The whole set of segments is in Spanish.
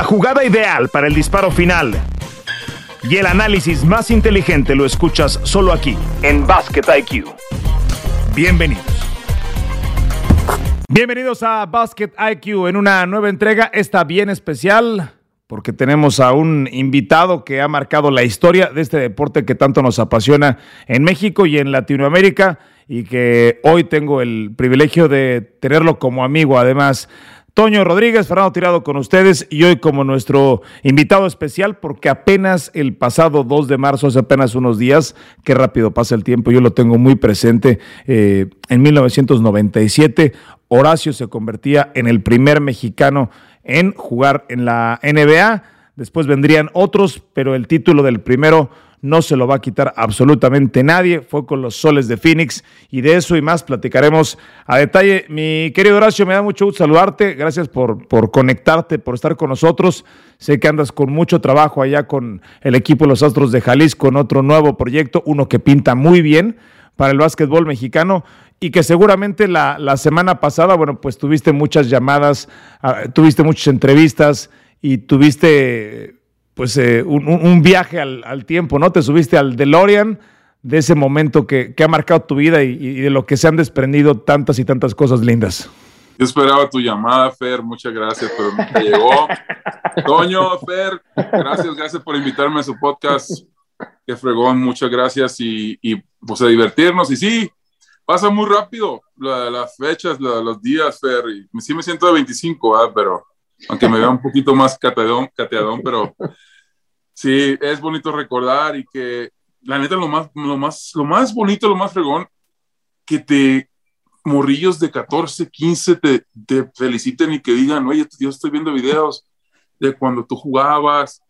La jugada ideal para el disparo final y el análisis más inteligente lo escuchas solo aquí, en Basket IQ. Bienvenidos. Bienvenidos a Basket IQ en una nueva entrega, esta bien especial, porque tenemos a un invitado que ha marcado la historia de este deporte que tanto nos apasiona en México y en Latinoamérica y que hoy tengo el privilegio de tenerlo como amigo además. Toño Rodríguez, Fernando Tirado con ustedes y hoy como nuestro invitado especial porque apenas el pasado 2 de marzo, hace apenas unos días, qué rápido pasa el tiempo, yo lo tengo muy presente, eh, en 1997 Horacio se convertía en el primer mexicano en jugar en la NBA, después vendrían otros, pero el título del primero no se lo va a quitar absolutamente nadie. Fue con los soles de Phoenix y de eso y más platicaremos a detalle. Mi querido Horacio, me da mucho gusto saludarte. Gracias por, por conectarte, por estar con nosotros. Sé que andas con mucho trabajo allá con el equipo los Astros de Jalisco en otro nuevo proyecto, uno que pinta muy bien para el básquetbol mexicano y que seguramente la, la semana pasada, bueno, pues tuviste muchas llamadas, uh, tuviste muchas entrevistas y tuviste pues eh, un, un, viaje al, al, tiempo, ¿no? Te subiste al DeLorean de ese momento que, que ha marcado tu vida y, y, de lo que se han desprendido tantas y tantas cosas lindas. Yo esperaba tu llamada, Fer, muchas gracias, pero te llegó. Toño, Fer, gracias, gracias por invitarme a su podcast. Qué fregón, muchas gracias y, y pues a divertirnos. Y sí, pasa muy rápido la, las fechas, la, los días, Fer. Y sí me siento de 25, ¿eh? pero aunque me vea un poquito más cateadón, cateadón pero sí, es bonito recordar y que la neta lo más, lo más, lo más bonito, lo más fregón, que te morrillos de 14, 15 te, te feliciten y que digan, oye, yo estoy viendo videos de cuando tú jugabas.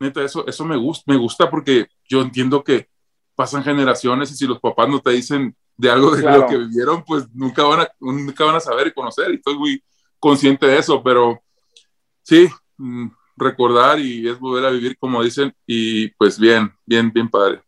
Neta, eso, eso me gusta, me gusta porque yo entiendo que pasan generaciones y si los papás no te dicen de algo de claro. lo que vivieron, pues nunca van, a, nunca van a saber y conocer. Y estoy muy consciente de eso, pero sí, mm, recordar y es volver a vivir como dicen y pues bien, bien, bien padre.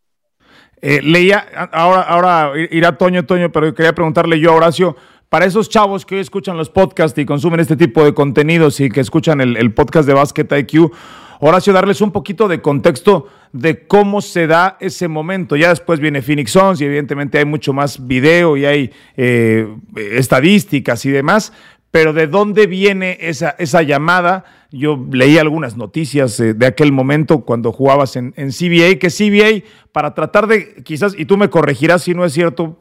Eh, leía, ahora, ahora irá Toño, Toño, pero quería preguntarle yo a Horacio, para esos chavos que hoy escuchan los podcasts y consumen este tipo de contenidos y que escuchan el, podcast de Basket IQ, Horacio, darles un poquito de contexto de cómo se da ese momento. Ya después viene Phoenix Suns y evidentemente hay mucho más video y hay eh, estadísticas y demás, pero ¿de dónde viene esa, esa llamada? Yo leí algunas noticias eh, de aquel momento cuando jugabas en, en, CBA, que CBA, para tratar de, quizás, y tú me corregirás si no es cierto,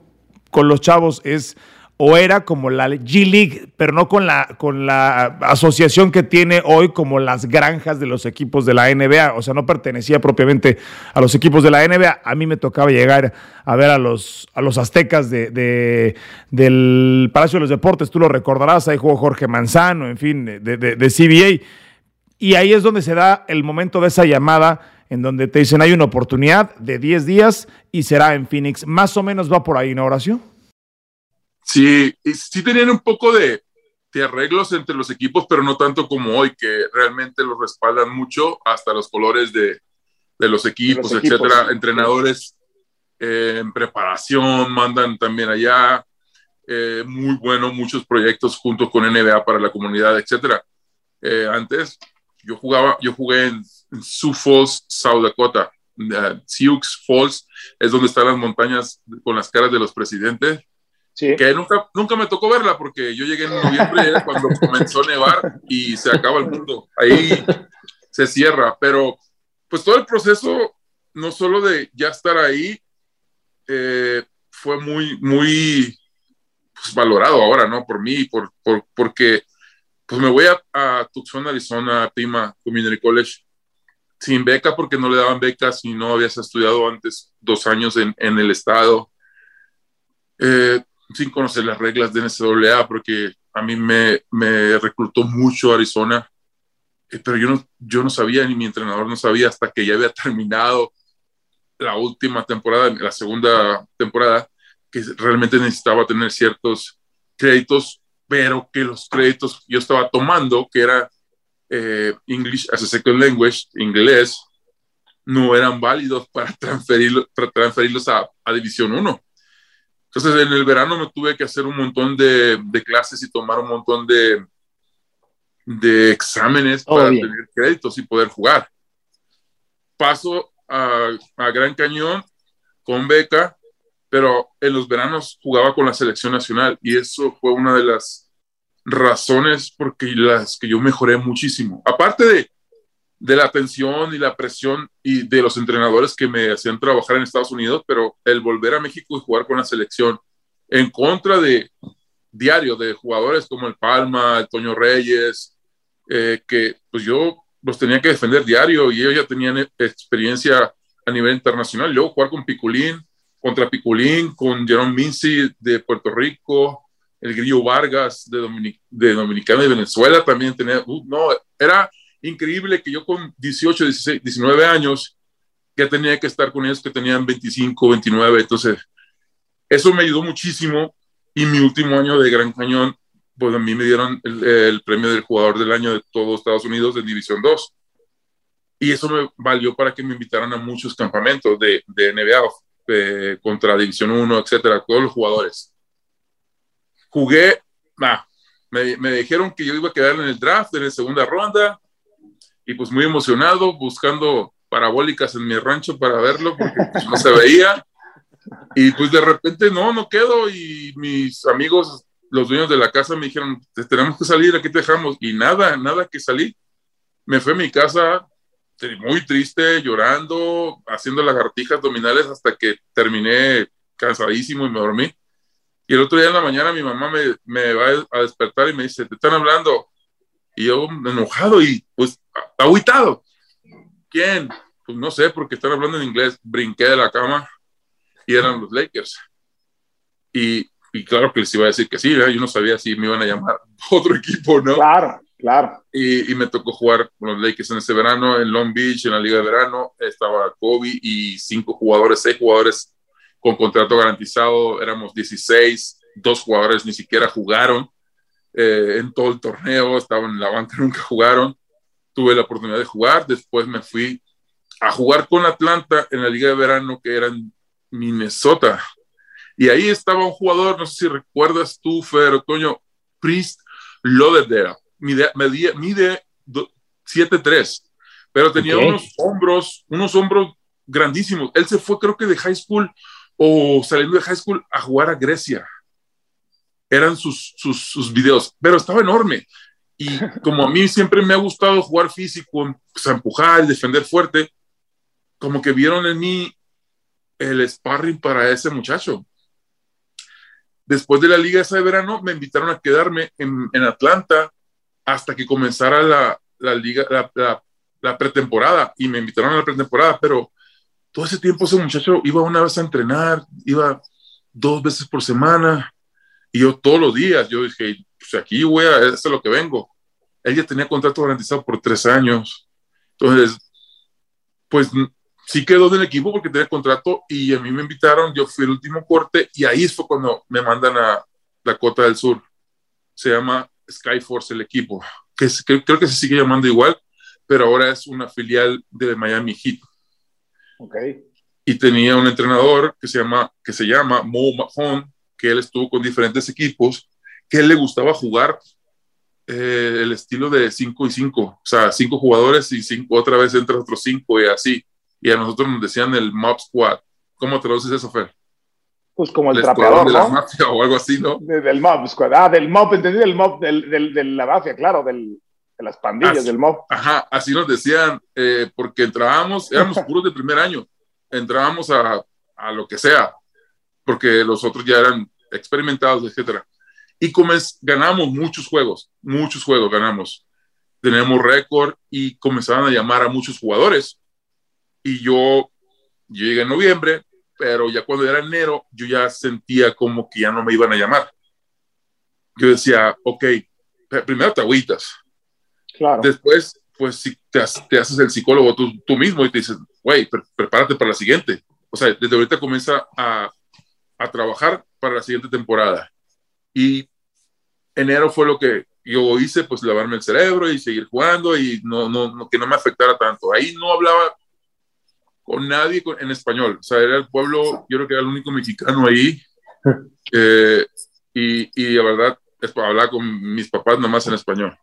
con los chavos es o era como la G League, pero no con la, con la asociación que tiene hoy como las granjas de los equipos de la NBA. O sea, no pertenecía propiamente a los equipos de la NBA. A mí me tocaba llegar a ver a los, a los aztecas de, de, del Palacio de los Deportes. Tú lo recordarás, ahí jugó Jorge Manzano, en fin, de, de, de CBA. Y ahí es donde se da el momento de esa llamada en donde te dicen hay una oportunidad de 10 días y será en Phoenix. Más o menos va por ahí, ¿no, Horacio? Sí, sí tenían un poco de, de, arreglos entre los equipos, pero no tanto como hoy, que realmente los respaldan mucho, hasta los colores de, de los equipos, los etcétera. Equipos. Entrenadores eh, en preparación mandan también allá. Eh, muy bueno, muchos proyectos junto con NBA para la comunidad, etcétera. Eh, antes yo jugaba, yo jugué en, en Sioux Falls, South Dakota. Uh, Sioux Falls es donde están las montañas con las caras de los presidentes Sí. que nunca, nunca me tocó verla porque yo llegué en noviembre cuando comenzó a nevar y se acaba el mundo. Ahí se cierra, pero pues todo el proceso, no solo de ya estar ahí, eh, fue muy, muy pues, valorado ahora, ¿no? Por mí, por, por, porque pues me voy a, a Tucson, Arizona, a Pima Community College, sin beca porque no le daban becas y no habías estudiado antes dos años en, en el estado. Eh, sin conocer las reglas de NCAA, porque a mí me, me reclutó mucho Arizona, eh, pero yo no, yo no sabía, ni mi entrenador no sabía hasta que ya había terminado la última temporada, la segunda temporada, que realmente necesitaba tener ciertos créditos, pero que los créditos yo estaba tomando, que era eh, English as a Second Language, inglés, no eran válidos para, transferirlo, para transferirlos a, a División 1 entonces, en el verano me tuve que hacer un montón de, de clases y tomar un montón de, de exámenes para tener créditos y poder jugar. Paso a, a Gran Cañón con beca, pero en los veranos jugaba con la selección nacional y eso fue una de las razones porque las que yo mejoré muchísimo. Aparte de, de la atención y la presión y de los entrenadores que me hacían trabajar en Estados Unidos, pero el volver a México y jugar con la selección en contra de diario de jugadores como el Palma, el Toño Reyes, eh, que pues yo los tenía que defender diario y ellos ya tenían experiencia a nivel internacional. Yo jugar con Piculín, contra Piculín, con Jerome Mincy de Puerto Rico, el Grillo Vargas de, de Dominicana y Venezuela también tenía, uh, no, era increíble que yo con 18, 16, 19 años ya tenía que estar con ellos que tenían 25, 29, entonces eso me ayudó muchísimo y mi último año de Gran Cañón, pues a mí me dieron el, premio del jugador del año de todos Estados Unidos en División 2. Y eso me valió para que me invitaran a muchos campamentos de, de NBA, contra División 1, etcétera, todos los jugadores. Jugué, nah, me, me, dijeron que yo iba a quedar en el draft, en la segunda ronda, y pues muy emocionado, buscando parabólicas en mi rancho para verlo, porque pues, no se veía. Y pues de repente, no, no quedo. Y mis amigos, los dueños de la casa, me dijeron, tenemos que salir, aquí te dejamos. Y nada, nada que salí. Me fui a mi casa muy triste, llorando, haciendo lagartijas abdominales hasta que terminé cansadísimo y me dormí. Y el otro día en la mañana mi mamá me, me va a despertar y me dice, te están hablando. Y yo enojado y pues aguitado. ¿Quién? Pues no sé, porque están hablando en inglés. Brinqué de la cama y eran los Lakers. Y, y claro que les iba a decir que sí, yo no sabía si me iban a llamar otro equipo, ¿no? Claro, claro. Y, y, me tocó jugar con los Lakers en ese verano, en Long Beach, en la Liga de Verano. Estaba Kobe y cinco jugadores, seis jugadores con contrato garantizado. Éramos 16, dos jugadores ni siquiera jugaron eh, en todo el torneo, estaban en la banca, nunca jugaron. Tuve la oportunidad de jugar. Después me fui a jugar con Atlanta en la Liga de Verano, que eran Minnesota. Y ahí estaba un jugador, no sé si recuerdas tú, Fer, Otoño, Priest Loderdera. Mide, mide, mide 7'3, pero tenía unos hombros, unos hombros grandísimos. Él se fue, creo que de high school o saliendo de high school a jugar a Grecia. Eran sus, sus, sus videos, pero estaba enorme. Y como a mí siempre me ha gustado jugar físico, pues, empujar, defender fuerte, como que vieron en mí el sparring para ese muchacho. Después de la liga esa de verano, me invitaron a quedarme en, en Atlanta hasta que comenzara la, la liga, la, la, pretemporada, y me invitaron a la pretemporada, pero todo ese tiempo ese muchacho iba una vez a entrenar, iba dos veces por semana, y yo todos los días, yo dije, pues aquí voy a, es lo que vengo. Ella tenía contrato garantizado por tres años. Entonces, pues sí quedó del equipo porque tenía contrato y a mí me invitaron, yo fui el último corte y ahí fue cuando me mandan a Dakota del Sur. Se llama Skyforce el equipo, que, creo que se sigue llamando igual, pero ahora es una filial de Miami Heat. Okay. Y tenía un entrenador que se llama, que se llama Mo Mahone, que él estuvo con diferentes equipos, que él le gustaba jugar eh, el estilo de 5 y 5, o sea, cinco jugadores y cinco, otra vez entre otros 5 y así y a nosotros nos decían el Mob Squad. ¿Cómo traduces eso, Fer? Pues como el, el trapeador, de ¿no? la mafia o algo así, ¿no? De, del Mob Squad. Ah, del Mob, entendí, del Mob, del, del, de la mafia, claro, del, de las pandillas, así, del Mob. Ajá, así nos decían, eh, porque entrábamos, éramos puros de primer año, entrábamos a, a lo que sea, porque los otros ya eran experimentados, etcétera. Y ganamos muchos juegos, muchos juegos ganamos. Tenemos récord y comenzaban a llamar a muchos jugadores y yo, yo llegué en noviembre, pero ya cuando era enero, yo ya sentía como que ya no me iban a llamar. Yo decía, ok, primero te agüitas. Claro. Después, pues si te, te haces el psicólogo tú, tú, mismo y te dices, güey, pre prepárate para la siguiente. O sea, desde ahorita comienza a, a trabajar para la siguiente temporada. Y enero fue lo que yo hice, pues lavarme el cerebro y seguir jugando y no, no, no, que no me afectara tanto. Ahí no hablaba con nadie en español. O sea, era el pueblo, yo creo que era el único mexicano ahí. Eh, y, y la verdad, es para hablar con mis papás nada más en español.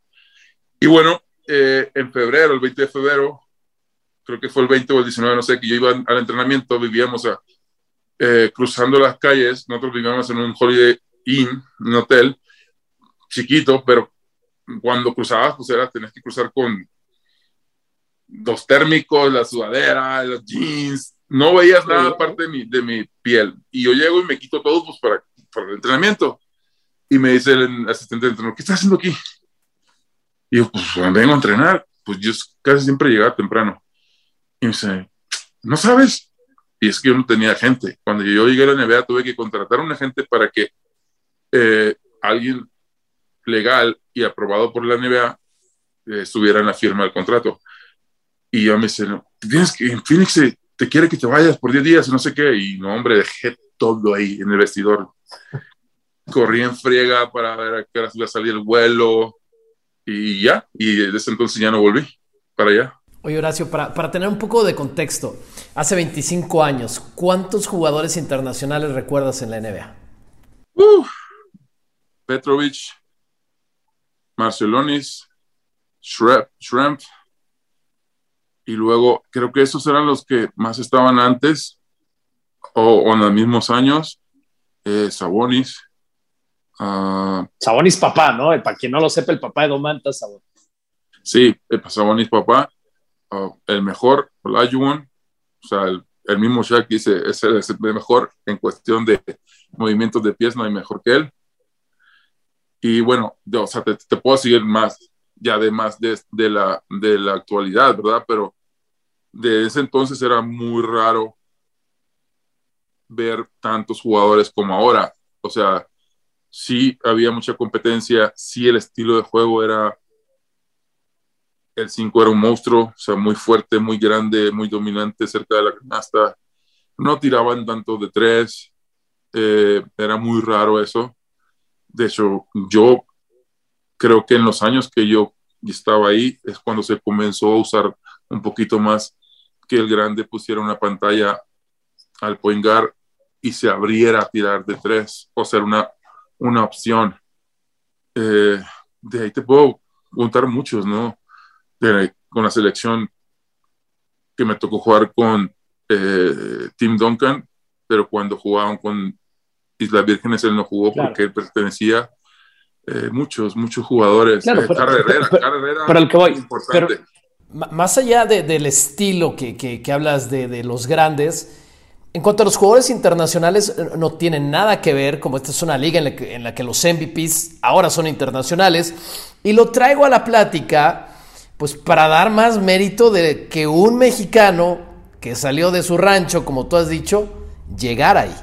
Y bueno, eh, en febrero, el 20 de febrero, creo que fue el 20 o el 19, no sé, que yo iba al entrenamiento, vivíamos a, eh, cruzando las calles, nosotros vivíamos en un Holiday Inn, un hotel chiquito, pero cuando cruzabas, pues era, tenías que cruzar con dos térmicos, la sudadera, los jeans, no veías nada aparte de mi, de mi piel. Y yo llego y me quito todo pues, para, para el entrenamiento. Y me dice el asistente de entrenador, ¿qué estás haciendo aquí? Y yo, pues vengo a entrenar. Pues yo casi siempre llegaba temprano. Y me dice, ¿no sabes? Y es que yo no tenía gente. Cuando yo llegué a la NBA tuve que contratar a una gente para que eh, alguien legal y aprobado por la NBA eh, estuviera en la firma del contrato. Y yo me dice, no, tienes que, en Phoenix te quiere que te vayas por 10 días, no sé qué. Y no, hombre, dejé todo ahí en el vestidor. Corrí en friega para ver a qué hora iba a salir el vuelo. Y ya, y desde entonces ya no volví para allá. Oye, Horacio, para, para, tener un poco de contexto, hace 25 años, ¿cuántos jugadores internacionales recuerdas en la NBA? Uh, Petrovic, Marcelonis, Shrimp, y luego creo que esos eran los que más estaban antes o, en los mismos años. Eh, Sabonis. Uh, Sabonis papá, ¿no? Para quien no lo sepa, el papá de Domantas Sabonis. Sí, Sabonis papá. Uh, el mejor, Olajuwon, o sea, el, el, mismo Shaq dice, es el, es el, mejor en cuestión de movimientos de pies, no hay mejor que él. Y bueno, o sea, te, puedo seguir más, ya de, de, la, de la actualidad, ¿verdad? Pero de ese entonces era muy raro ver tantos jugadores como ahora. O sea, sí había mucha competencia, sí el estilo de juego era el 5 era un monstruo, o sea, muy fuerte, muy grande, muy dominante cerca de la canasta. No tiraban tanto de tres, eh, era muy raro eso. De hecho, yo creo que en los años que yo estaba ahí es cuando se comenzó a usar un poquito más que el grande pusiera una pantalla al point guard y se abriera a tirar de tres, o ser una, una opción. Eh, de ahí te puedo contar muchos, ¿no? con la selección que me tocó jugar con eh, Tim Duncan, pero cuando jugaban con Islas Vírgenes él no jugó claro. porque él pertenecía eh, muchos, muchos jugadores. Claro, eh, pero, carrera, pero, carrera pero el que voy, importante. Pero, más allá de, del estilo que, que, que hablas de, de, los grandes, en cuanto a los jugadores internacionales, no tienen nada que ver, como esta es una liga en la que, en la que los MVPs ahora son internacionales, y lo traigo a la plática pues para dar más mérito de que un mexicano que salió de su rancho, como tú has dicho, llegara ahí.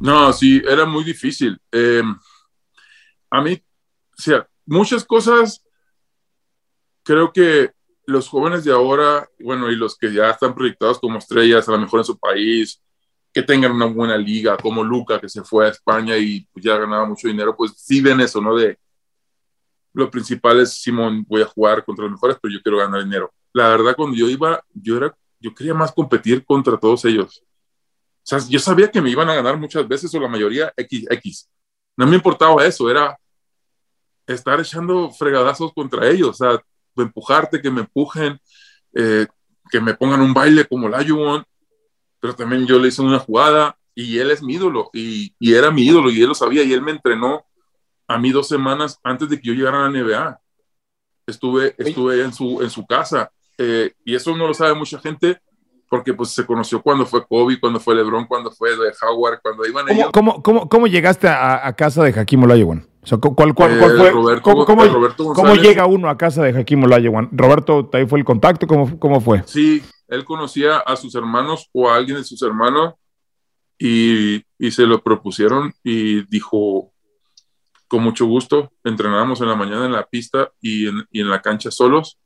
No, sí, era muy difícil. Eh, a mí, o sea, muchas cosas, creo que los jóvenes de ahora, bueno, y los que ya están proyectados como estrellas, a lo mejor en su país, que tengan una buena liga, como Luca, que se fue a España y ya ganaba mucho dinero, pues sí ven eso, ¿no? De, lo principal es, Simón, voy a jugar contra los mejores, pero yo quiero ganar dinero. La verdad, cuando yo iba, yo era, yo quería más competir contra todos ellos. O sea, yo sabía que me iban a ganar muchas veces o la mayoría X, X. No me importaba eso, era estar echando fregadazos contra ellos, o sea, empujarte, que me empujen, eh, que me pongan un baile como la Yuwon, pero también yo le hice una jugada y él es mi ídolo y, y era mi ídolo y él lo sabía y él me entrenó a mí dos semanas antes de que yo llegara a la NBA. Estuve, estuve en, su, en su casa eh, y eso no lo sabe mucha gente porque pues se conoció cuando fue Kobe, cuando fue LeBron, cuando fue de Howard, cuando iban ¿Cómo, ellos. ¿cómo, cómo, cómo llegaste a, a, casa de Hakim Olajuwon? O sea, ¿cuál, cuál, cuál Eh, fue? Roberto- ¿Cómo, cómo- Roberto cómo llega uno a casa de Hakim Olajuwon? Roberto, ¿ahí fue el contacto? ¿Cómo, cómo fue? Sí, él conocía a sus hermanos o a alguien de sus hermanos y, y se lo propusieron y dijo, con mucho gusto, entrenábamos en la mañana en la pista y en, y en la cancha solos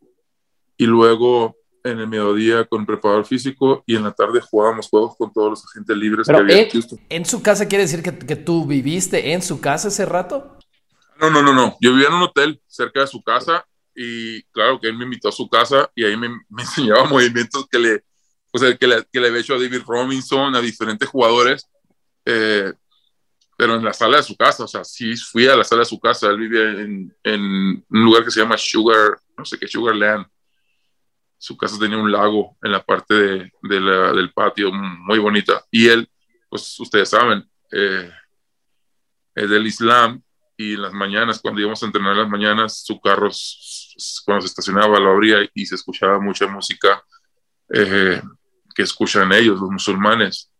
y luego en el mediodía con preparador físico y en la tarde jugábamos juegos con todos los agentes libres Pero, que había eh, en Houston. ¿En su casa quiere decir que, que tú viviste en su casa ese rato? No, no, no, no. Yo vivía en un hotel cerca de su casa y claro que él me invitó a su casa y ahí me, me enseñaba movimientos que le, o sea, que le, que le había hecho a David Robinson, a diferentes jugadores, eh, pero en la sala de su casa, o sea, sí fui a la sala de su casa. Él vivía en, en un lugar que se llama Sugar, no sé qué, Sugarland. Su casa tenía un lago en la parte de, del patio, muy bonita. Y él, pues ustedes saben, eh, es del Islam y en las mañanas, cuando íbamos a entrenar en las mañanas, su carro, cuando se estacionaba, lo abría y se escuchaba mucha música eh, que escuchan ellos, los musulmanes.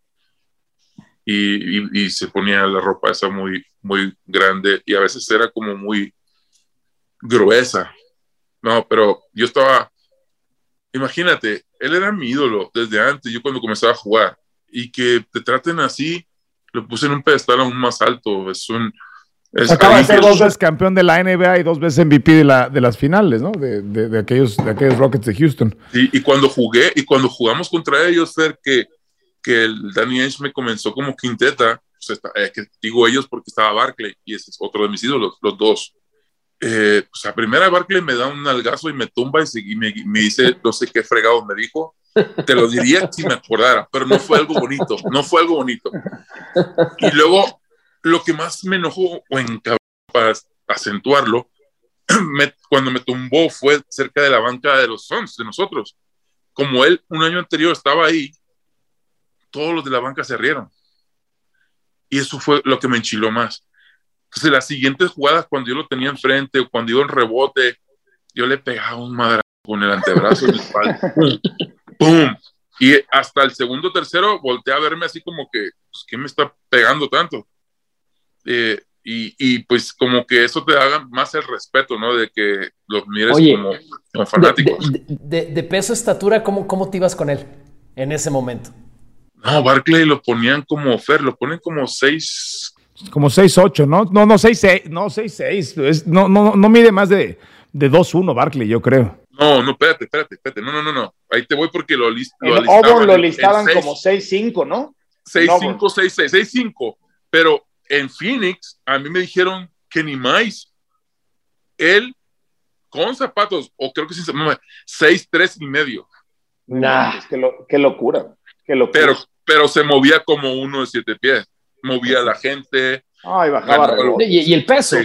Y, y, se ponía la ropa esa muy, muy grande y a veces era como muy gruesa. No, pero yo estaba, imagínate, él era mi ídolo desde antes, yo cuando comenzaba a jugar, y que te traten así, lo puse en un pedestal aún más alto, es un... Acaba de ser dos veces campeón de la NBA y dos veces MVP de, la, de las finales, ¿no? De, de, aquellos, de aquellos Rockets de Houston. Sí, y cuando jugué, y cuando jugamos contra ellos, Fer, que, que el Danny Ainge me comenzó como quinteta, pues, eh, que digo ellos porque estaba Barkley, y ese es otro de mis ídolos, los dos eh, pues a primera Barclay me da un algazo y me tumba y, me, me, dice, no sé qué fregado me dijo. Te lo diría si me acordara, pero no fue algo bonito, no fue algo bonito. Y luego, lo que más me enojó, o en, para acentuarlo, cuando me tumbó fue cerca de la banca de los Suns, de nosotros. Como él un año anterior estaba ahí, todos los de la banca se rieron. Y eso fue lo que me enchiló más. Entonces, las siguientes jugadas, cuando yo lo tenía enfrente o cuando iba en rebote, yo le pegaba un madrazo con el antebrazo en el espalda. ¡Pum! Y hasta el segundo tercero volteé a verme así como que, pues, ¿qué me está pegando tanto? Eh, y, y, pues como que eso te haga más el respeto, ¿no? De que los mires como, fanáticos. De, de, peso, estatura, ¿cómo, ¿cómo te ibas con él en ese momento? No, Barclay lo ponían como Fer, lo ponen como seis, como 6'8, ¿no? No, no, 6'6, no, 6'6. No, no, no mide más de, de 2'1 Barkley, yo creo. No, no, espérate, espérate, espérate. No, no, no, no. Ahí te voy porque lo, list, lo listaban. lo listaban como 6'5, ¿no? 6'5, 6'6, 6'5. Pero en Phoenix, a mí me dijeron que ni más. Él, con zapatos, o creo que sin zapatos, 6'3 y medio. Nah, qué, lo, qué locura. Qué locura. Pero, pero se movía como uno de siete pies movía a la gente. Ay, bajaba. y, el peso.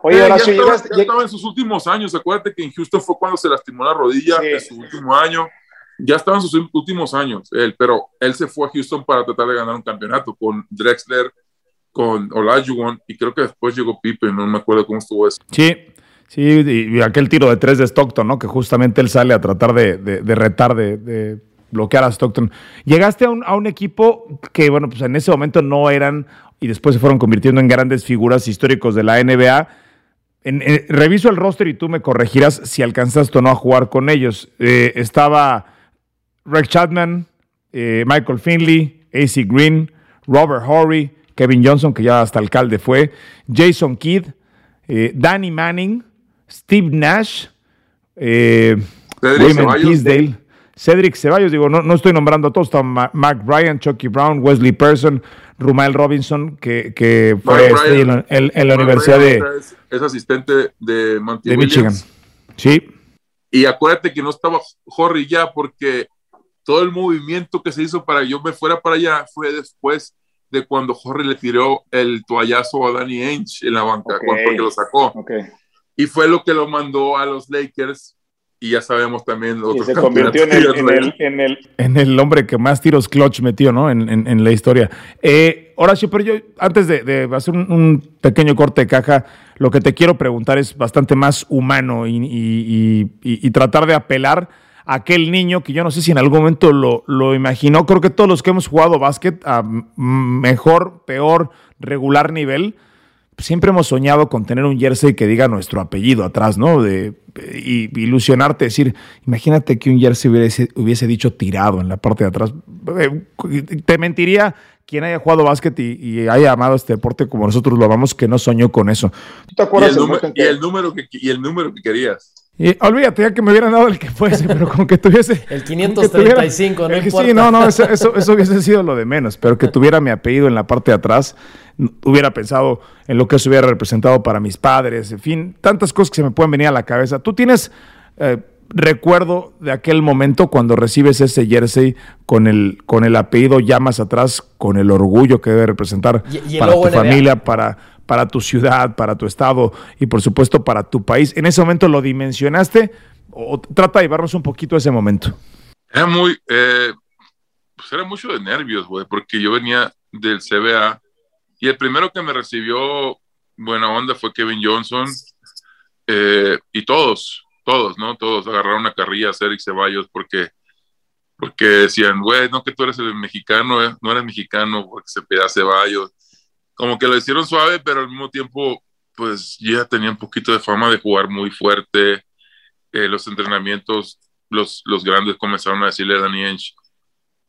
Oye, ahora ya, estaba, ya, estaba, en sus últimos años. Acuérdate que en Houston fue cuando se lastimó la rodilla en su último año. Ya estaba en sus últimos años él, pero él se fue a Houston para tratar de ganar un campeonato con Drexler, con Olajuwon y creo que después llegó Pipe, no me acuerdo cómo estuvo eso. Sí, sí, y, aquel tiro de tres de Stockton, ¿no? Que justamente él sale a tratar de, de retar, de, bloquear a Stockton. Llegaste a un, a un equipo que, bueno, pues en ese momento no eran y después se fueron convirtiendo en grandes figuras históricos de la NBA. En, reviso el roster y tú me corregirás si alcanzaste o no a jugar con ellos. Eh, estaba Rick Chapman, eh, Michael Finley, AC Green, Robert Horry, Kevin Johnson, que ya hasta alcalde fue, Jason Kidd, eh, Danny Manning, Steve Nash, Raymond Teasdale. Cedric Ceballos, digo, no, no estoy nombrando a todos, está Mark Bryan, Chucky Brown, Wesley Person, Rumael Robinson, que, que fue este en, la Universidad de... Es, asistente de, de Michigan. Sí. Y acuérdate que no estaba Horry ya porque todo el movimiento que se hizo para que yo me fuera para allá fue después de cuando Horry le tiró el toallazo a Danny Ainge en la banca, porque lo sacó. Y fue lo que lo mandó a los Lakers y ya sabemos también y se convirtió en el, en, el, hombre que más tiros clutch metió ¿no? en, la historia. Eh, Horacio, pero yo antes de, hacer un, pequeño corte de caja, lo que te quiero preguntar es bastante más humano y, tratar de apelar a aquel niño que yo no sé si en algún momento lo, lo imaginó. Creo que todos los que hemos jugado básquet a mejor, peor, regular nivel, siempre hemos soñado con tener un jersey que diga nuestro apellido atrás, ¿no? De, y, ilusionarte, decir, imagínate que un jersey hubiese, hubiese, dicho tirado en la parte de atrás. Eh, te mentiría quien haya jugado básquet y, haya amado este deporte como nosotros lo amamos, que no soñó con eso. ¿Te acuerdas y el, número, que, y el número que querías. Y olvídate ya que me hubieran dado el que fuese, pero como que tuviese. El 535, no importa. Sí, no, no, eso, eso, hubiese sido lo de menos, pero que tuviera mi apellido en la parte de atrás, hubiera pensado en lo que eso hubiera representado para mis padres, en fin, tantas cosas que se me pueden venir a la cabeza. Tú tienes eh, recuerdo de aquel momento cuando recibes ese jersey con el, con el apellido ya más atrás, con el orgullo que debe representar para tu familia, para para tu ciudad, para tu estado y por supuesto para tu país. ¿En ese momento lo dimensionaste o trata de llevarnos un poquito a ese momento? Era muy, eh, pues era mucho de nervios, güey, porque yo venía del CBA y el primero que me recibió buena onda fue Kevin Johnson eh, y todos, todos, ¿no? Todos agarraron una carrilla a Cedric Ceballos porque, porque decían, güey, no que tú eres el mexicano, eh, no eres mexicano porque se pida Ceballos. Como que lo hicieron suave, pero al mismo tiempo, pues ya tenía un poquito de fama de jugar muy fuerte. Eh, los entrenamientos, los, los grandes comenzaron a decirle a Danny Ench,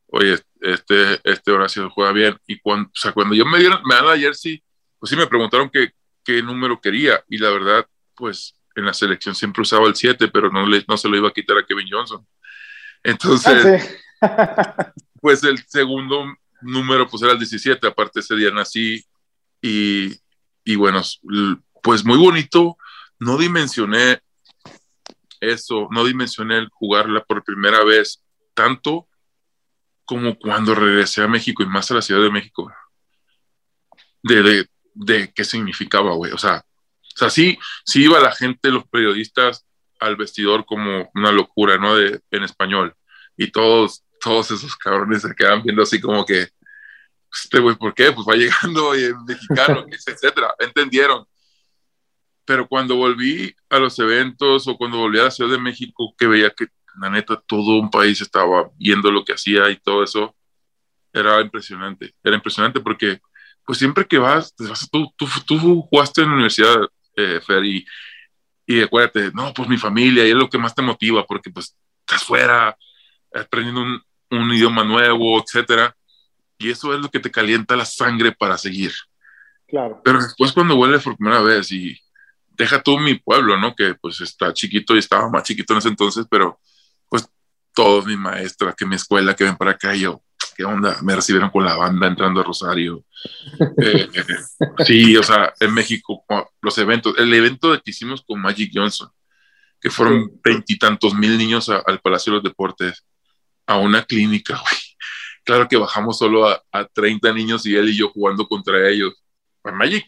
oye, este, este Horacio juega bien. Y cuando, o sea, cuando yo me dieron, me dan la jersey, pues sí me preguntaron qué, qué número quería. Y la verdad, pues en la selección siempre usaba el 7, pero no, le, no se lo iba a quitar a Kevin Johnson. Entonces, ah, pues el segundo número pues era el 17, aparte ese día nací y, y bueno, pues muy bonito, no dimensioné eso, no dimensioné el jugarla por primera vez tanto como cuando regresé a México y más a la Ciudad de México. De, de, de qué significaba, güey. O sea, o sea, sí, sí iba la gente, los periodistas, al vestidor como una locura, ¿no? De, en español. Y todos, todos esos cabrones se quedan viendo así como que, este güey, ¿por qué? Pues va llegando y es mexicano, etcétera. Entendieron. Pero cuando volví a los eventos o cuando volví a la Ciudad de México, que veía que la neta todo un país estaba viendo lo que hacía y todo eso, era impresionante. Era impresionante porque, pues siempre que vas, tú, tú, tú jugaste en la universidad eh, Fer, y, y acuérdate, no, pues mi familia, y es lo que más te motiva, porque pues estás fuera, aprendiendo un, un idioma nuevo, etcétera, y eso es lo que te calienta la sangre para seguir. Claro. Pero después cuando vuelves por primera vez y deja tú mi pueblo, ¿no? Que pues está chiquito y estaba más chiquito en ese entonces, pero pues todos mis maestros, que mi escuela, que ven para acá, y yo, ¿qué onda? Me recibieron con la banda entrando a Rosario. Eh, sí, o sea, en México, los eventos, el evento que hicimos con Magic Johnson, que fueron veintitantos mil niños al Palacio de los Deportes, a una clínica, güey. Claro que bajamos solo a, a 30 niños y él y yo jugando contra ellos. Pues Magic,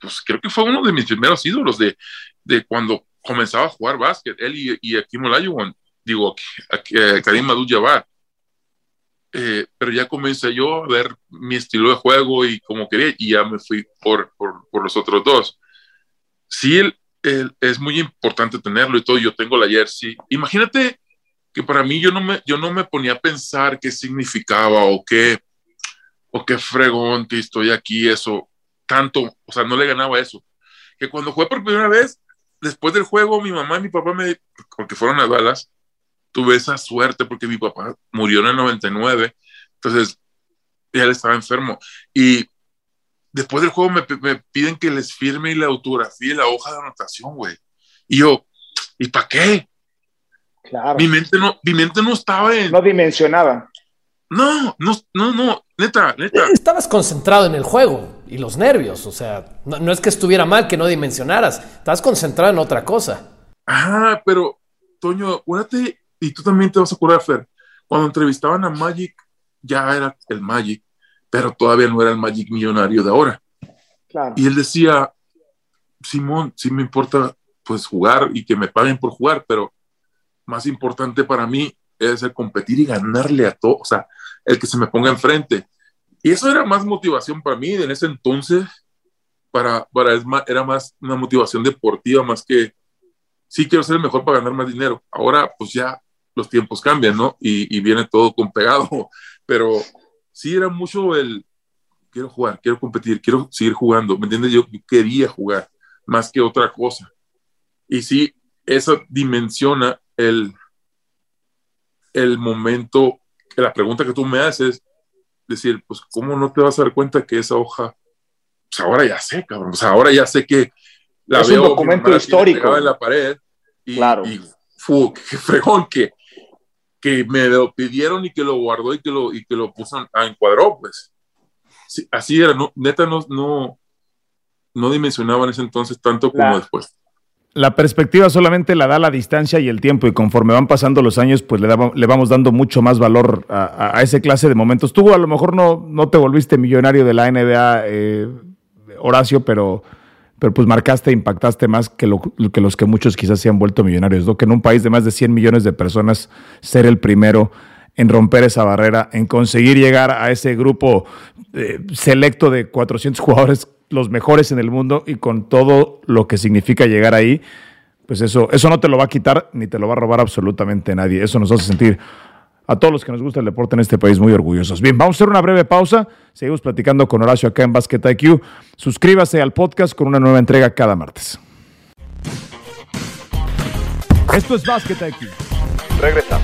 pues creo que fue uno de mis primeros ídolos de, de cuando comenzaba a jugar básquet, él y, y Akim Olajuwon, digo, Karim Abdul-Jabbar eh, pero ya comencé yo a ver mi estilo de juego y como quería, y ya me fui por, por, por los otros dos. Sí, el, el, es muy importante tenerlo y todo, yo tengo la jersey. Imagínate que para mí yo no me, yo no me ponía a pensar qué significaba o qué, o qué fregón que estoy aquí, eso, tanto, o sea, no le ganaba eso. Que cuando jugué por primera vez, después del juego, mi mamá y mi papá me, porque fueron a Dallas, tuve esa suerte porque mi papá murió en el 99, entonces él estaba enfermo. Y después del juego me, me piden que les firme la autografía y la hoja de anotación, güey. Y yo, ¿y para qué? Claro. Mi mente no, mi mente no estaba en. No dimensionaba. No, no, no, no, neta, neta. Estabas concentrado en el juego y los nervios, o sea, no, no es que estuviera mal que no dimensionaras, estabas concentrado en otra cosa. Ah, pero, Toño, acuérdate y tú también te vas a acordar, Fer, cuando entrevistaban a Magic, ya era el Magic, pero todavía no era el Magic millonario de ahora. Claro. Y él decía, Simón, sí me importa pues jugar y que me paguen por jugar, pero más importante para mí es el competir y ganarle a todo, o sea, el que se me ponga enfrente. Y eso era más motivación para mí en ese entonces, para, para es más, era más una motivación deportiva más que, sí quiero ser el mejor para ganar más dinero. Ahora pues ya los tiempos cambian, ¿no? Y, y, viene todo con pegado, pero sí era mucho el, quiero jugar, quiero competir, quiero seguir jugando, ¿me entiendes? Yo quería jugar más que otra cosa. Y sí, eso dimensiona el, el momento, la pregunta que tú me haces, decir, pues, ¿cómo no te vas a dar cuenta que esa hoja, pues ahora ya sé, cabrón, pues ahora ya sé que la es veo un documento histórico en la pared y, claro. y fu, qué fregón que, que me lo pidieron y que lo guardó y que lo, y que lo puso a encuadró, pues. Sí, así era, no, neta no, no, no dimensionaba en ese entonces tanto como Claro. después. La perspectiva solamente la da la distancia y el tiempo y conforme van pasando los años, pues le, vamos dando mucho más valor a, a- ese clase de momentos. Tú a lo mejor no, no te volviste millonario de la NBA eh, Horacio, pero, pero pues marcaste impactaste más que los que muchos quizás se han vuelto millonarios, ¿no? Que en un país de más de 100 millones de personas, ser el primero en romper esa barrera, en conseguir llegar a ese grupo eh, selecto de 400 jugadores, los mejores en el mundo, y con todo lo que significa llegar ahí, pues eso, eso no te lo va a quitar ni te lo va a robar absolutamente nadie. Eso nos hace sentir a todos los que nos gusta el deporte en este país muy orgullosos. Bien, vamos a hacer una breve pausa. Seguimos platicando con Horacio acá en Basket IQ. Suscríbase al podcast con una nueva entrega cada martes. Esto es Basket IQ. Regresamos.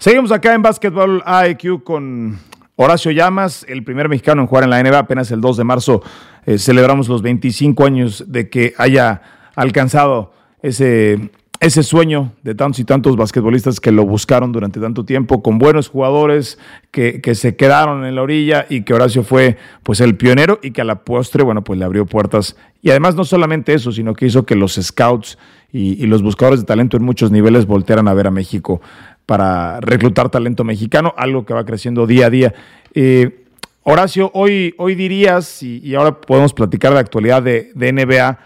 Seguimos acá en Basketball IQ con Horacio Llamas, el primer mexicano en jugar en la NBA. Apenas el 2 de marzo eh, celebramos los 25 años de que haya alcanzado ese, ese sueño de tantos y tantos basquetbolistas que lo buscaron durante tanto tiempo, con buenos jugadores que, se quedaron en la orilla y que Horacio fue pues el pionero y que a la postre, bueno, pues le abrió puertas. Y además no solamente eso, sino que hizo que los scouts y, los buscadores de talento en muchos niveles voltearan a ver a México para reclutar talento mexicano, algo que va creciendo día a día. Eh, Horacio, hoy, hoy dirías, y, ahora podemos platicar de actualidad de, NBA,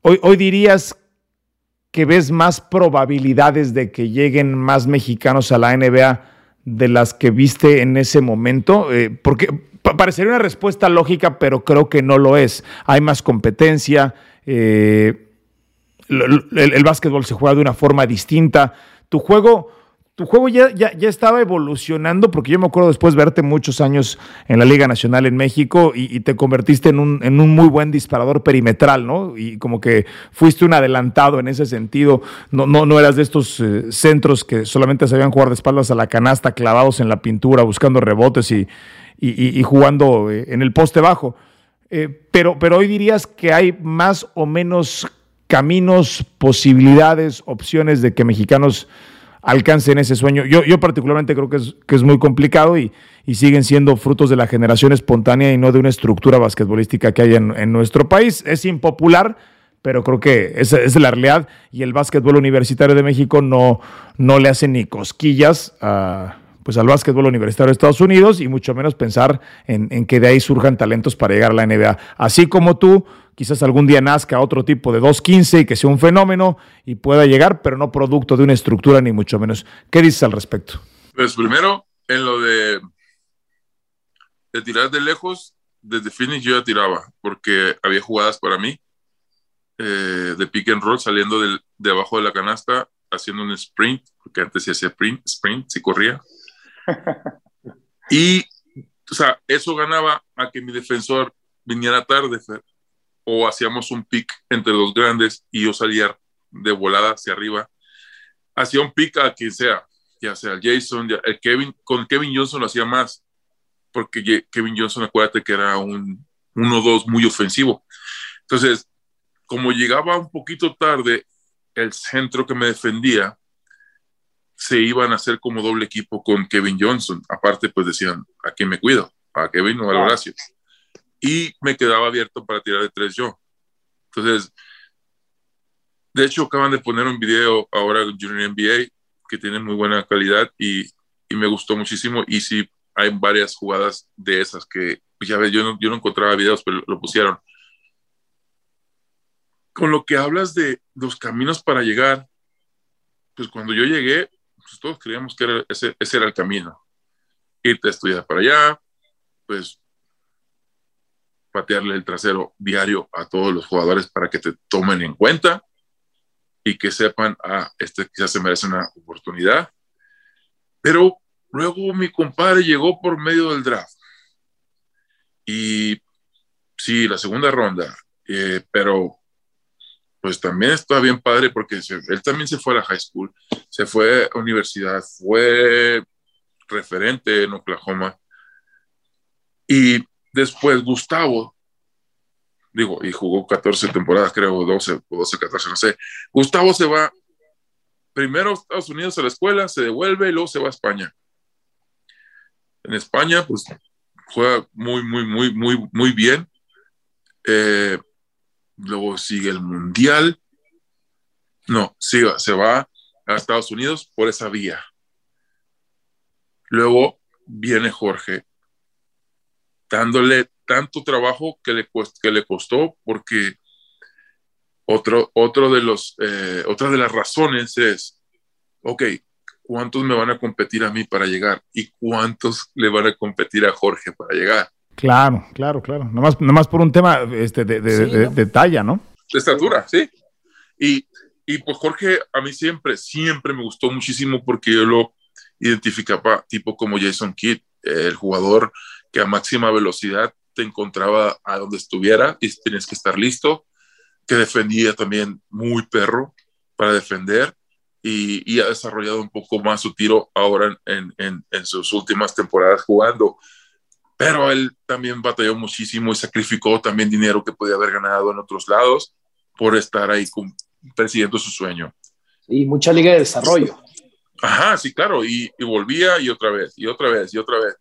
Hoy, hoy dirías que ves más probabilidades de que lleguen más mexicanos a la NBA de las que viste en ese momento? Eh, porque parecería una respuesta lógica, pero creo que no lo es. Hay más competencia, eh, el, básquetbol se juega de una forma distinta. Tu juego tu juego ya, ya, estaba evolucionando, porque yo me acuerdo después verte muchos años en la Liga Nacional en México y, te convertiste en un, en un, muy buen disparador perimetral, ¿no? Y como que fuiste un adelantado en ese sentido. No, no, no eras de estos eh, centros que solamente sabían jugar de espaldas a la canasta, clavados en la pintura, buscando rebotes y, y jugando eh, en el poste bajo. Eh, pero, pero hoy dirías que hay más o menos caminos, posibilidades, opciones de que mexicanos alcancen ese sueño. Yo, yo particularmente creo que es, que es muy complicado y, y, siguen siendo frutos de la generación espontánea y no de una estructura basquetbolística que hay en, nuestro país. Es impopular, pero creo que esa es la realidad y el básquetbol universitario de México no, no le hace ni cosquillas a pues al básquetbol universitario de Estados Unidos y mucho menos pensar en, que de ahí surjan talentos para llegar a la NBA. Así como tú, quizás algún día nazca otro tipo de 2.15 y que sea un fenómeno y pueda llegar, pero no producto de una estructura ni mucho menos. ¿Qué dices al respecto? Pues primero, en lo de, tirar de lejos, desde Phoenix yo ya tiraba, porque había jugadas para mí eh, de pick and roll saliendo de abajo de la canasta, haciendo un sprint, porque antes se hacía sprint, sprint, si corría y, o sea, eso ganaba a que mi defensor viniera tarde, o hacíamos un pick entre los grandes y yo salía de volada hacia arriba. Hacía un pick a quien sea, ya sea Jason, el Kevin, con Kevin Johnson lo hacía más, porque Kevin Johnson, acuérdate que era un 1-2 muy ofensivo. Entonces, como llegaba un poquito tarde, el centro que me defendía se iban a hacer como doble equipo con Kevin Johnson. Aparte, pues decían, ¿a quién me cuido? ¿A Kevin o a Horacio? Y me quedaba abierto para tirar de tres yo. Entonces, de hecho, acaban de poner un video ahora en Junior NBA que tiene muy buena calidad y, y, me gustó muchísimo. Y sí, hay varias jugadas de esas que, pues ya ves, yo no, yo no encontraba videos, pero lo pusieron. Con lo que hablas de los caminos para llegar, pues cuando yo llegué, pues, todos creíamos que ese, era el camino. Irte a estudiar para allá, pues patearle el trasero diario a todos los jugadores para que te tomen en cuenta y que sepan, ah, este quizás se merece una oportunidad. Pero luego mi compadre llegó por medio del draft. Y sí, la segunda ronda, eh, pero pues también está bien padre porque él también se fue a la high school, se fue a universidad, fue referente en Oklahoma. Y después Gustavo, digo, y jugó 14 temporadas, creo, 12 o 12, 14, no sé. Gustavo se va primero a Estados Unidos a la escuela, se devuelve y luego se va a España. En España, pues juega muy, muy, muy, muy, muy bien. Eh, luego sigue el Mundial. No, sigue, se va a Estados Unidos por esa vía. Luego viene Jorge dándole tanto trabajo que le, que le costó, porque otro, otro de los, eh, otra de las razones es, ok, ¿cuántos me van a competir a mí para llegar? ¿Y cuántos le van a competir a Jorge para llegar? Claro, claro, claro. Nomás, nomás por un tema este, de, de, talla, ¿no? De estatura, sí. Y, y pues Jorge, a mí siempre, siempre me gustó muchísimo porque yo lo identificaba tipo como Jason Kidd, el jugador que a máxima velocidad te encontraba a donde estuviera y tienes que estar listo, que defendía también muy perro para defender y, y ha desarrollado un poco más su tiro ahora en, en, en, sus últimas temporadas jugando. Pero él también batalló muchísimo y sacrificó también dinero que podía haber ganado en otros lados por estar ahí persiguiendo su sueño. Y mucha liga de desarrollo. Ajá, sí, claro, y, y volvía y otra vez, y otra vez, y otra vez.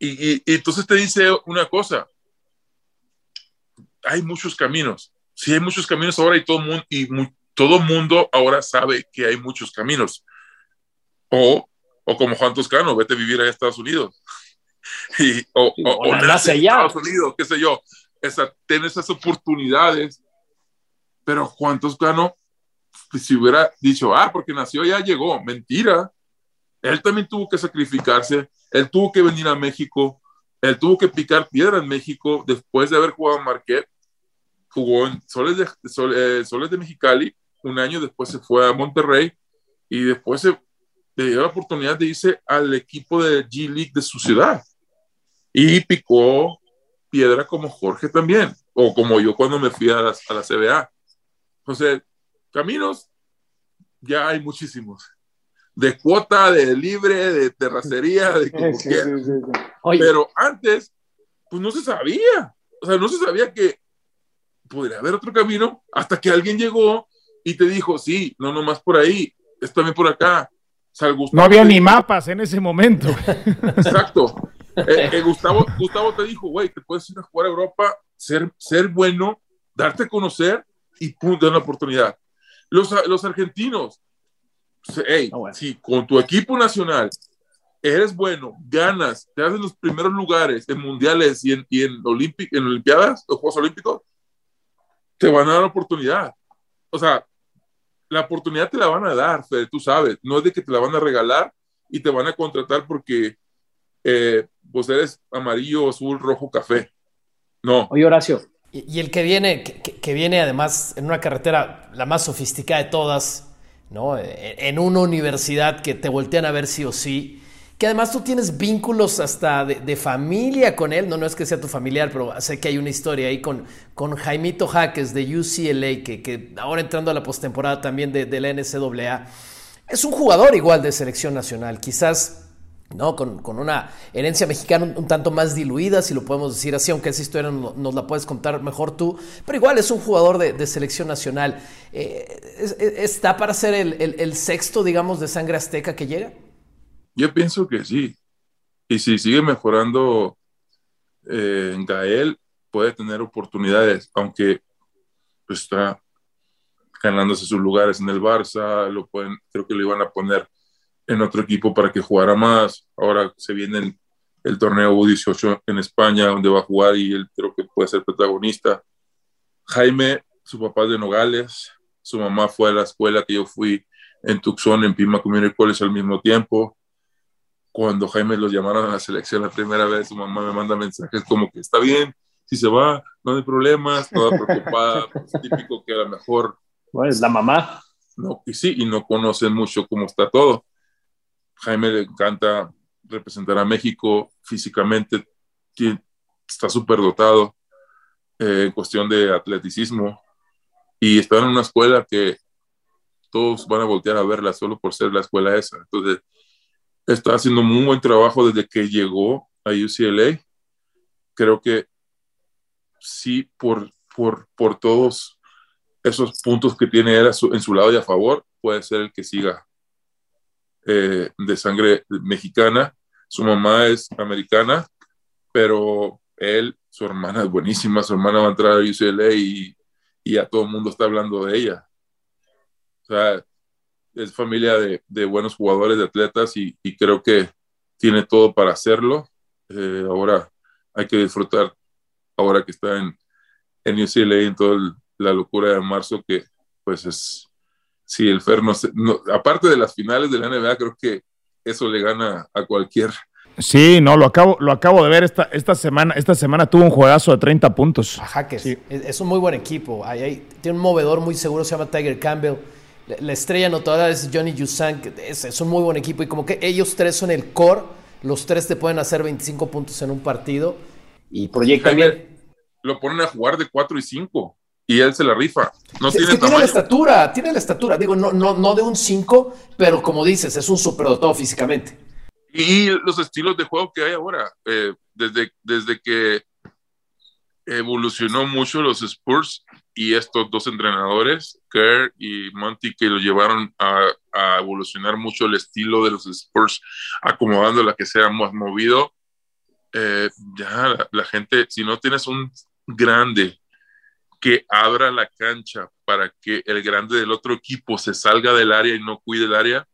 Y, y, entonces te dice una cosa, hay muchos caminos, sí hay muchos caminos ahora y todo mundo, y todo mundo ahora sabe que hay muchos caminos. O, o como Juan Toscano, vete a vivir a Estados Unidos. y, o, o, o nace allá. Estados Unidos, qué sé yo. Esa, ten esas oportunidades. Pero Juan Toscano, si hubiera dicho, ah, porque nació ya llegó, mentira. Él también tuvo que sacrificarse, él tuvo que venir a México, él tuvo que picar piedra en México después de haber jugado en Marquette. Jugó en Soles de, eh, Soles de Mexicali, un año después se fue a Monterrey y después se le dio la oportunidad de irse al equipo de G League de su ciudad. Y picó piedra como Jorge también, o como yo cuando me fui a la, a la CBA. Entonces, caminos, ya hay muchísimos de cuota, de libre, de terracería, de como sí, Pero antes, pues no se sabía. O sea, no se sabía que podría haber otro camino hasta que alguien llegó y te dijo, sí, no nomás por ahí, es también por acá. no había ni mapas en ese momento. Exacto. Eh, eh, Gustavo, Gustavo te dijo, güey, te puedes ir a jugar a Europa, ser, ser bueno, darte a conocer y punto, dar una oportunidad. Los, los argentinos, hey, ah, si con tu equipo nacional eres bueno, ganas, te das los primeros lugares en mundiales y en, y en, en Olimpiadas, los Juegos Olímpicos, te van a dar oportunidad. O sea, la oportunidad te la van a dar, Fede, tú sabes, no es de que te la van a regalar y te van a contratar porque eh, pues eres amarillo, azul, rojo, café. No. Oye, Horacio. Y, el que viene, que, viene además en una carretera la más sofisticada de todas, ¿no? E, en una universidad que te voltean a ver sí o sí, que además tú tienes vínculos hasta de, familia con él, no, no es que sea tu familiar, pero sé que hay una historia ahí con, con Jaimito Jaques de UCLA, que, que ahora entrando a la postemporada también de, de la NCAA, es un jugador igual de selección nacional, quizás ¿no? Con, una herencia mexicana un, tanto más diluida, si lo podemos decir así, aunque esa historia nos la puedes contar mejor tú, pero igual es un jugador de, selección nacional. Eh, ¿Está para ser el, sexto, digamos, de sangre azteca que llega? Yo pienso que sí. Y si sigue mejorando eh, en Gael, puede tener oportunidades, aunque está ganándose sus lugares en el Barça, lo pueden, creo que lo iban a poner en otro equipo para que jugara más. Ahora se viene el, torneo U18 en España, donde va a jugar y él creo que puede ser protagonista. Jaime, su papá es de Nogales, su mamá fue a la escuela que yo fui en Tucson, en Pima Community College al mismo tiempo. Cuando Jaime los llamaron a la selección la primera vez, su mamá me manda mensajes como que está bien, si se va, no hay problemas, toda preocupada, pues, típico que a lo mejor... Bueno, es la mamá. No, y sí, y no conocen mucho cómo está todo. Jaime le encanta representar a México físicamente, está súper dotado eh, en cuestión de atleticismo y está en una escuela que todos van a voltear a verla solo por ser la escuela esa. Entonces, está haciendo muy buen trabajo desde que llegó a UCLA. Creo que sí, por, por, por todos esos puntos que tiene en su lado y a favor, puede ser el que siga eh, de sangre mexicana, su mamá es americana, pero él, su hermana es buenísima, su hermana va a entrar a UCLA y, y a todo el mundo está hablando de ella. O sea, es familia de, de buenos jugadores, de atletas y, y, creo que tiene todo para hacerlo. Eh, ahora hay que disfrutar ahora que está en, en UCLA en toda la locura de marzo, que pues es, si el Fer no, aparte de las finales de la NBA, creo que eso le gana a cualquier. Sí, no, lo acabo, lo acabo de ver esta, esta semana. Esta semana tuvo un juegazo de 30 puntos. Ajá, que es, un muy buen equipo. tiene un movedor muy seguro, se llama Tiger Campbell. La, estrella notadora es Johnny Yusan, es, es un muy buen equipo. Y como que ellos tres son el core, los tres te pueden hacer 25 puntos en un partido. Y proyectan bien. Lo ponen a jugar de 4 y 5 y él se la rifa. No tiene, que tiene la estatura, tiene la estatura. Digo, no, no, no de un 5, pero como dices, es un superdotado físicamente. Y los estilos de juego que hay ahora, eh, desde, desde que evolucionó mucho los Spurs y estos dos entrenadores, Kerr y Monty, que lo llevaron a, a evolucionar mucho el estilo de los Spurs, acomodando la que sea más movido. Eh, ya la, la gente, si no tienes un grande que abra la cancha para que el grande del otro equipo se salga del área y no cuide el área,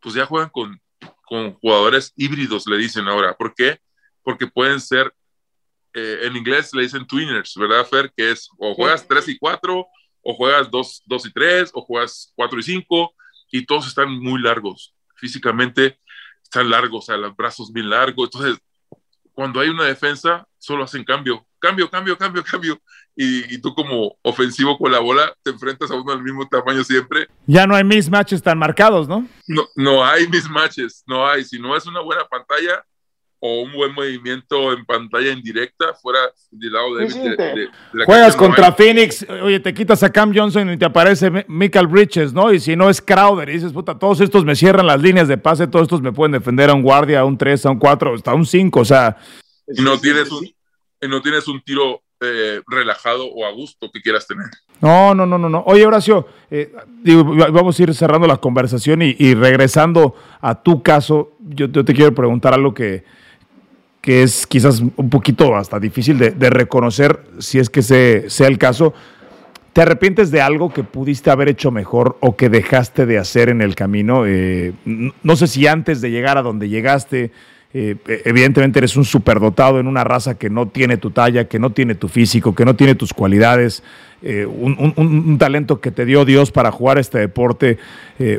pues ya juegan con, con jugadores híbridos, le dicen ahora. ¿Por qué? Porque pueden ser, eh, en inglés le dicen twiners, ¿verdad, Fer? Que es o juegas 3 y 4, o juegas 2, 2 y 3, o juegas 4 y 5, y todos están muy largos. Físicamente están largos, o sea, los brazos bien largos. Entonces, cuando hay una defensa, solo hacen cambio, cambio, cambio, cambio, cambio. Y, tú como ofensivo con la bola te enfrentas a uno del mismo tamaño siempre. Ya no hay mismatches tan marcados, ¿no? No, no hay mismatches, no hay. Si no es una buena pantalla o un buen movimiento en pantalla indirecta fuera del lado de, Juegas contra Phoenix, oye, te quitas a Cam Johnson y te aparece Michael Bridges, ¿no? Y si no es Crowder, y dices, puta, todos estos me cierran las líneas de pase, todos estos me pueden defender a un guardia, a un 3, a un 4, hasta un 5, o sea... Y no tienes un, no tienes un tiro eh, relajado o a gusto que quieras tener. No, no, no, no, no. Oye, Horacio, eh, vamos a ir cerrando la conversación y, regresando a tu caso, yo, te quiero preguntar algo que, que es quizás un poquito hasta difícil de, reconocer si es que sea el caso. ¿Te arrepientes de algo que pudiste haber hecho mejor o que dejaste de hacer en el camino? Eh, no sé si antes de llegar a donde llegaste, eh, evidentemente eres un superdotado en una raza que no tiene tu talla, que no tiene tu físico, que no tiene tus cualidades, eh, un, talento que te dio Dios para jugar este deporte.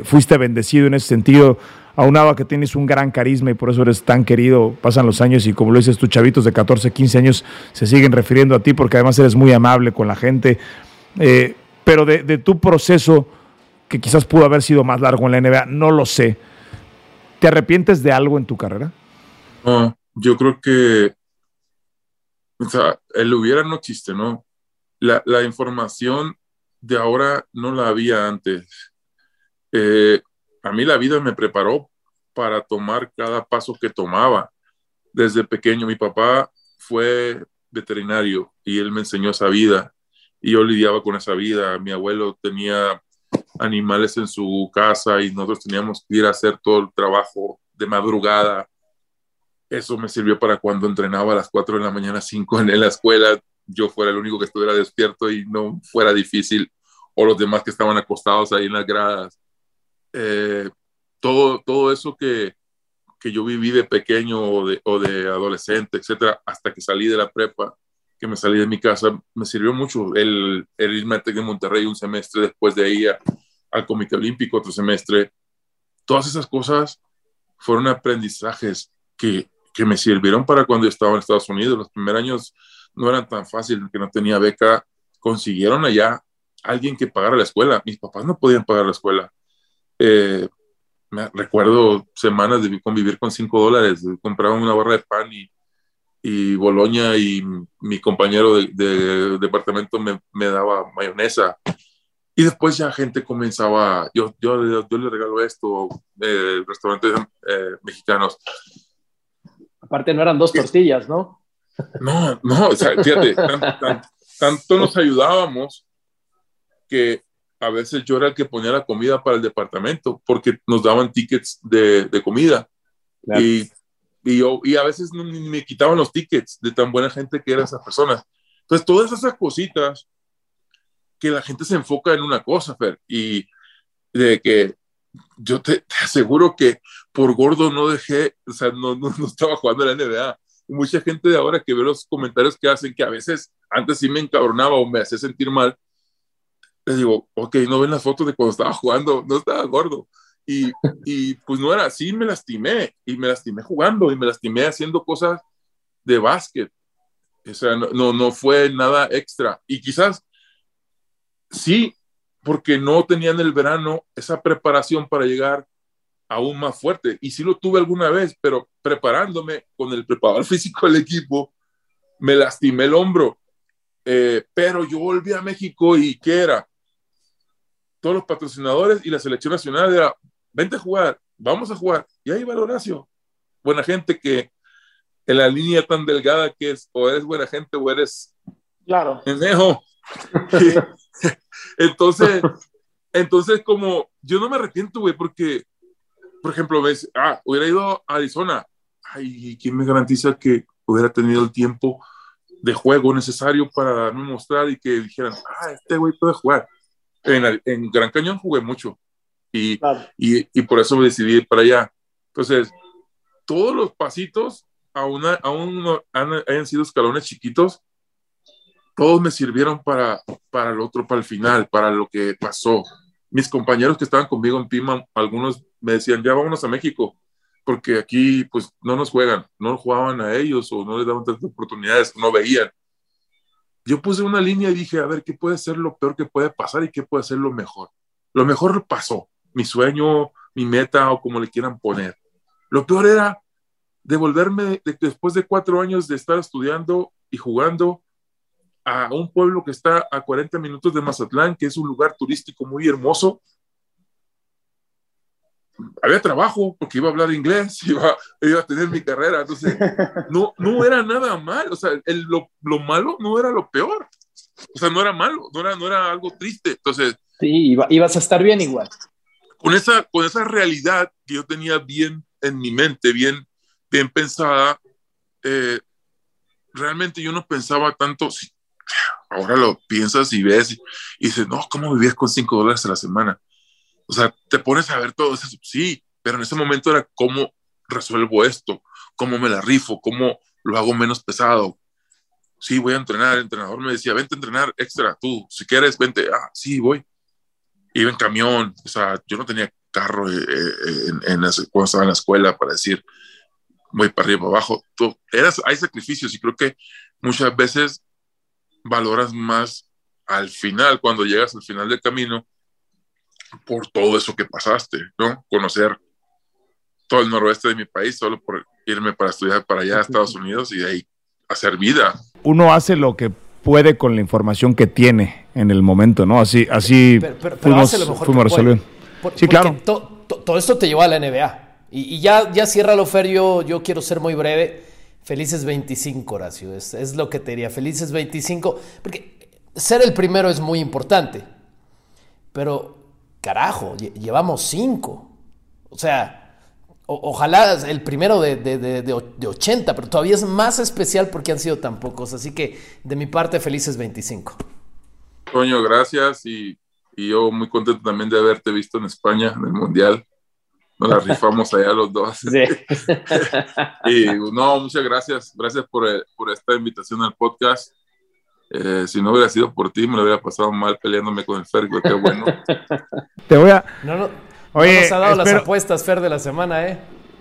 Fuiste bendecido en ese sentido, aunado a que tienes un gran carisma y por eso eres tan querido. Pasan los años y como lo dices, tus chavitos de 14, 15 años se siguen refiriendo a ti porque además eres muy amable con la gente. pero de, de tu proceso, que quizás pudo haber sido más largo en la NBA, no lo sé. ¿Te arrepientes de algo en tu carrera? No, yo creo que, o sea, el hubiera no existe, ¿no? La, la información de ahora no la había antes. Eh, a mí la vida me preparó para tomar cada paso que tomaba. Desde pequeño mi papá fue veterinario y él me enseñó esa vida y yo lidiaba con esa vida. Mi abuelo tenía animales en su casa y nosotros teníamos que ir a hacer todo el trabajo de madrugada eso me sirvió para cuando entrenaba a las 4 de la mañana, 5 en la escuela, yo fuera el único que estuviera despierto y no fuera difícil, o los demás que estaban acostados ahí en las gradas. Eh, todo, todo eso que, que yo viví de pequeño o de, o de, adolescente, etcétera, hasta que salí de la prepa, que me salí de mi casa, me sirvió mucho el, el irme a de Monterrey un semestre, después de ahí al Comité Olímpico otro semestre. Todas esas cosas fueron aprendizajes que que me sirvieron para cuando estaba en Estados Unidos. Los primeros años no eran tan fáciles, que no tenía beca. Consiguieron allá alguien que pagara la escuela. Mis papás no podían pagar la escuela. Eh, me recuerdo semanas de convivir con cinco dólares. Compraba una barra de pan y, y Boloña y mi compañero de, departamento me, me, daba mayonesa. Y después ya gente comenzaba, yo, yo, yo le regalo esto, eh, restaurantes eh, mexicanos Aparte no eran dos tortillas, ¿no? No, no, o sea, fíjate, tanto nos ayudábamos que a veces yo era el que ponía la comida para el departamento porque nos daban tickets de, de comida. Y, y, yo, y a veces no, me quitaban los tickets de tan buena gente que eran esas personas. Entonces, todas esas cositas que la gente se enfoca en una cosa, Fer, y de que yo te, aseguro que por gordo no dejé, o sea, no, no, estaba jugando en la NBA. mucha gente de ahora que ve los comentarios que hacen, que a veces antes sí me encabronaba o me hacía sentir mal, les digo, ok, no ven las fotos de cuando estaba jugando, no estaba gordo. Y, y pues no era así, me lastimé, y me lastimé jugando, y me lastimé haciendo cosas de básquet. O sea, no, no, no fue nada extra. Y quizás sí, porque no tenía en el verano esa preparación para llegar aún más fuerte. Y sí lo tuve alguna vez, pero preparándome con el preparador físico del equipo, me lastimé el hombro. Eh, pero yo volví a México y ¿qué era? Todos los patrocinadores y la selección nacional era, vente a jugar, vamos a jugar. Y ahí va Horacio. Buena gente que en la línea tan delgada que es, o eres buena gente o eres claro. entonces, entonces como yo no me arrepiento, güey, porque por ejemplo, ves, ah, hubiera ido a Arizona. Ay, ¿quién me garantiza que hubiera tenido el tiempo de juego necesario para darme mostrar y que dijeran, ah, este güey puede jugar? En, en, Gran Cañón jugué mucho y, y, y, por eso me decidí ir para allá. Entonces, todos los pasitos, aún, aún han, hayan sido escalones chiquitos, todos me sirvieron para, para el otro, para el final, para lo que pasó. Mis compañeros que estaban conmigo en Pima, algunos me decían, ya vámonos a México, porque aquí pues no nos juegan, no jugaban a ellos o no les daban tantas oportunidades, no veían. Yo puse una línea y dije, a ver, ¿qué puede ser lo peor que puede pasar y qué puede ser lo mejor? Lo mejor pasó, mi sueño, mi meta o como le quieran poner. Lo peor era devolverme después de cuatro años de estar estudiando y jugando a un pueblo que está a 40 minutos de Mazatlán, que es un lugar turístico muy hermoso, había trabajo porque iba a hablar inglés, iba, iba a tener mi carrera, entonces no, no era nada mal, o sea, el, lo, lo, malo no era lo peor, o sea, no era malo, no era, no era algo triste, entonces... Sí, iba, ibas a estar bien igual. Con esa, con esa realidad que yo tenía bien en mi mente, bien, bien pensada, eh, realmente yo no pensaba tanto, ahora lo piensas y ves y, y dices, no, ¿cómo vivías con cinco dólares a la semana? O sea, te pones a ver todo eso, sí, pero en ese momento era cómo resuelvo esto, cómo me la rifo, cómo lo hago menos pesado. Sí, voy a entrenar. El entrenador me decía, vente a entrenar extra, tú, si quieres, vente. Ah, sí, voy. Iba en camión, o sea, yo no tenía carro eh, eh, en, cuando estaba en la escuela para decir, voy para arriba, para abajo. Tú, eras, hay sacrificios y creo que muchas veces valoras más al final, cuando llegas al final del camino, por todo eso que pasaste, ¿no? Conocer todo el noroeste de mi país solo por irme para estudiar para allá a Estados Unidos y de ahí hacer vida. Uno hace lo que puede con la información que tiene en el momento, ¿no? Así, así fuimos, resolviendo. sí, claro. todo esto te llevó a la NBA. Y, ya, ya cierra lo Fer, yo, quiero ser muy breve. Felices 25, Horacio, es, es lo que te diría. Felices 25, porque ser el primero es muy importante. Pero carajo, llevamos cinco. O sea, ojalá el primero de, de, 80, pero todavía es más especial porque han sido tan pocos. Así que de mi parte, felices 25. Toño, gracias y, yo muy contento también de haberte visto en España, en el Mundial. Nos la rifamos allá los dos. Sí. y no, muchas gracias. Gracias por, por esta invitación al podcast. Eh, si no hubiera sido por ti, me lo hubiera pasado mal peleándome con el Fer, qué bueno. Te voy a. No, no. Oye, nos ha dado las apuestas, Fer, de la semana, ¿eh?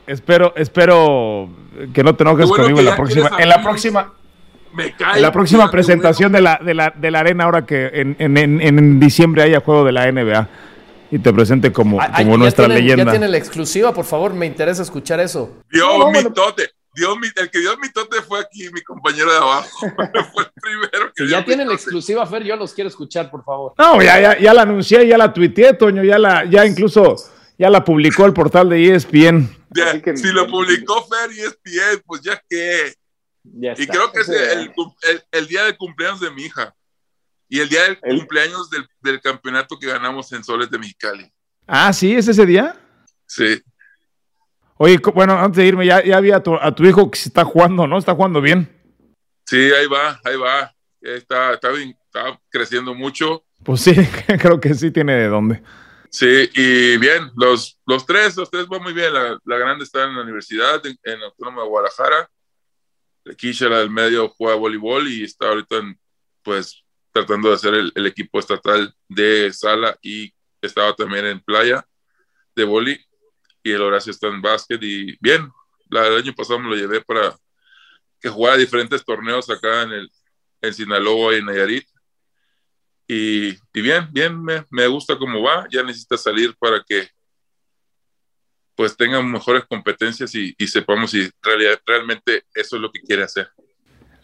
Espero, espero que no te enojes conmigo en la próxima. En la próxima. Me cae, en la próxima presentación de la, de, la, de la arena, ahora que en, en, en, diciembre haya juego de la NBA y te presente como, como nuestra leyenda. Ya tiene la exclusiva, por favor, me interesa escuchar eso. Dios, mi tote el que dio mi tote fue aquí, mi compañero de abajo. fue el primero que. Si ya tienen la exclusiva, Fer, yo los quiero escuchar, por favor. No, ya, ya, ya la anuncié, ya la tuiteé, Toño, ya la, ya incluso ya la publicó el portal de ESPN. si lo publicó Fer y ESPN, pues ya que. y creo que es el, el, día de cumpleaños de mi hija. Y el día del cumpleaños del, del campeonato que ganamos en Soles de Mexicali. Ah, sí, es ese día. Sí. Oye, bueno, antes de irme, ya, ya vi a tu, hijo que se está jugando, ¿no? Está jugando bien. Sí, ahí va, ahí va. Está, está, está creciendo mucho. Pues sí, creo que sí tiene de dónde. Sí, y bien, los, los tres, los tres van muy bien. La, grande está en la universidad, en, en Autónoma de Guadalajara. Kisha, la del medio, juega voleibol y está ahorita en, pues tratando de hacer el, equipo estatal de sala y estaba también en playa de voli y el Horacio está en básquet y bien, la, el año pasado me lo llevé para que jugara diferentes torneos acá en, el, en Sinaloa y en Nayarit y, y bien, bien, me, me, gusta cómo va, ya necesita salir para que pues tengan mejores competencias y, y sepamos si realmente eso es lo que quiere hacer.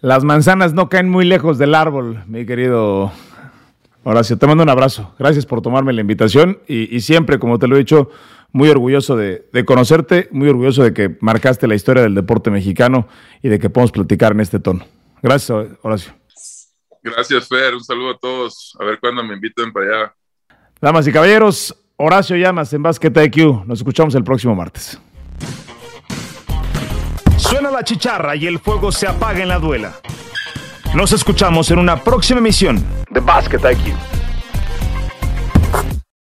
Las manzanas no caen muy lejos del árbol, mi querido Horacio. Te mando un abrazo. Gracias por tomarme la invitación y, siempre, como te lo he dicho, muy orgulloso de, conocerte, muy orgulloso de que marcaste la historia del deporte mexicano y de que podamos platicar en este tono. Gracias, Horacio. Gracias, Fer. Un saludo a todos. A ver cuándo me invitan para allá. Damas y caballeros, Horacio Llamas en Basket IQ. Nos escuchamos el próximo martes. Suena la chicharra y el fuego se apaga en la duela. Nos escuchamos en una próxima emisión de Basket IQ.